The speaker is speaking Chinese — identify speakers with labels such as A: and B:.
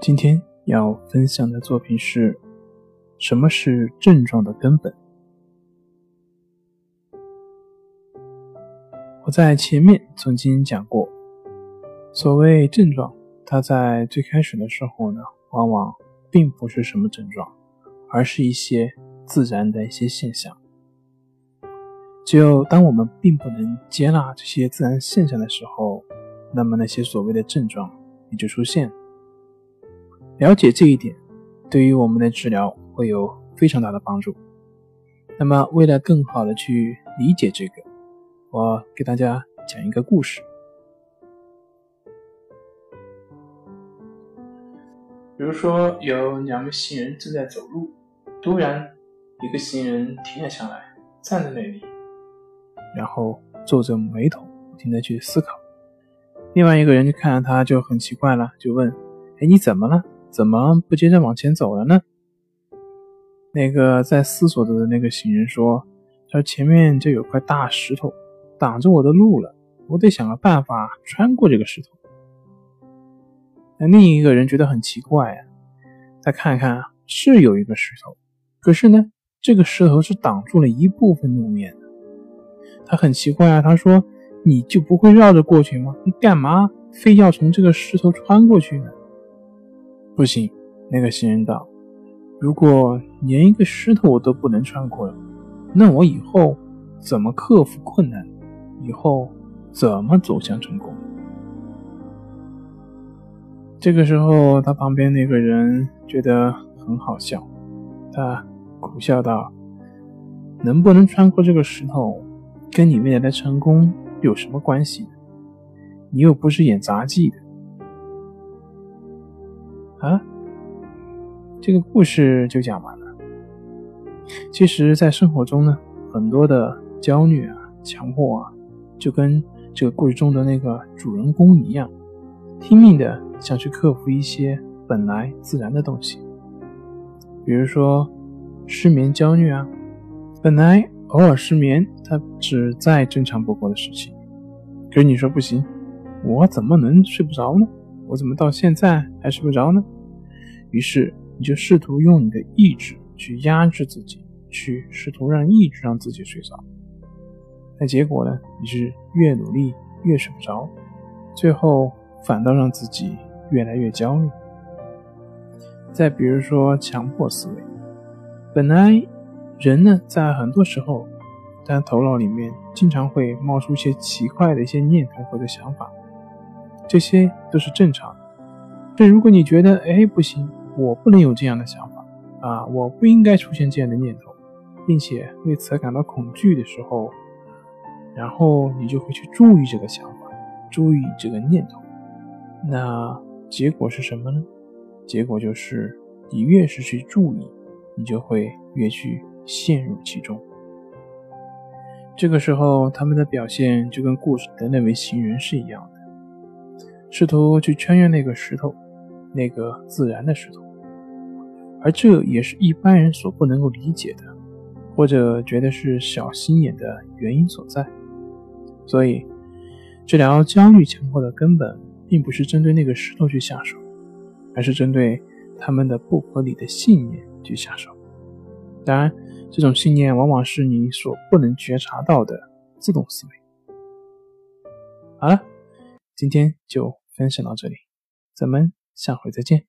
A: 今天要分享的作品是：什么是症状的根本？我在前面曾经讲过，所谓症状，它在最开始的时候呢，往往并不是什么症状，而是一些自然的一些现象。只有当我们并不能接纳这些自然现象的时候，那么那些所谓的症状也就出现。了解这一点，对于我们的治疗会有非常大的帮助。那么，为了更好的去理解这个，我给大家讲一个故事。比如说，有两个行人正在走路，突然一个行人停了下来，站在那里，然后皱着眉头，不停的去思考。另外一个人就看着他，就很奇怪了，就问：“哎，你怎么了？”怎么不接着往前走了呢？那个在思索着的那个行人说：“他说前面就有块大石头挡着我的路了，我得想个办法穿过这个石头。”那另一个人觉得很奇怪啊，再看看是有一个石头，可是呢，这个石头是挡住了一部分路面的。他很奇怪啊，他说：“你就不会绕着过去吗？你干嘛非要从这个石头穿过去呢？”不行，那个行人道：“如果连一个石头我都不能穿过了，那我以后怎么克服困难？以后怎么走向成功？”这个时候，他旁边那个人觉得很好笑，他苦笑道：“能不能穿过这个石头，跟你未来的成功有什么关系？你又不是演杂技的。”啊，这个故事就讲完了。其实，在生活中呢，很多的焦虑啊、强迫啊，就跟这个故事中的那个主人公一样，拼命的想去克服一些本来自然的东西。比如说失眠焦虑啊，本来偶尔失眠，它是再正常不过的事情。可是你说不行，我怎么能睡不着呢？我怎么到现在还睡不着呢？于是你就试图用你的意志去压制自己，去试图让意志让自己睡着。但结果呢？你是越努力越睡不着，最后反倒让自己越来越焦虑。再比如说强迫思维，本来人呢在很多时候，他头脑里面经常会冒出一些奇怪的一些念头或者想法。这些都是正常的，但如果你觉得哎不行，我不能有这样的想法啊，我不应该出现这样的念头，并且为此感到恐惧的时候，然后你就会去注意这个想法，注意这个念头，那结果是什么呢？结果就是你越是去注意，你就会越去陷入其中。这个时候，他们的表现就跟故事的那位行人是一样的。试图去穿越那个石头，那个自然的石头，而这也是一般人所不能够理解的，或者觉得是小心眼的原因所在。所以，治疗焦虑强迫的根本，并不是针对那个石头去下手，而是针对他们的不合理的信念去下手。当然，这种信念往往是你所不能觉察到的自动思维。好了，今天就。分享到这里，咱们下回再见。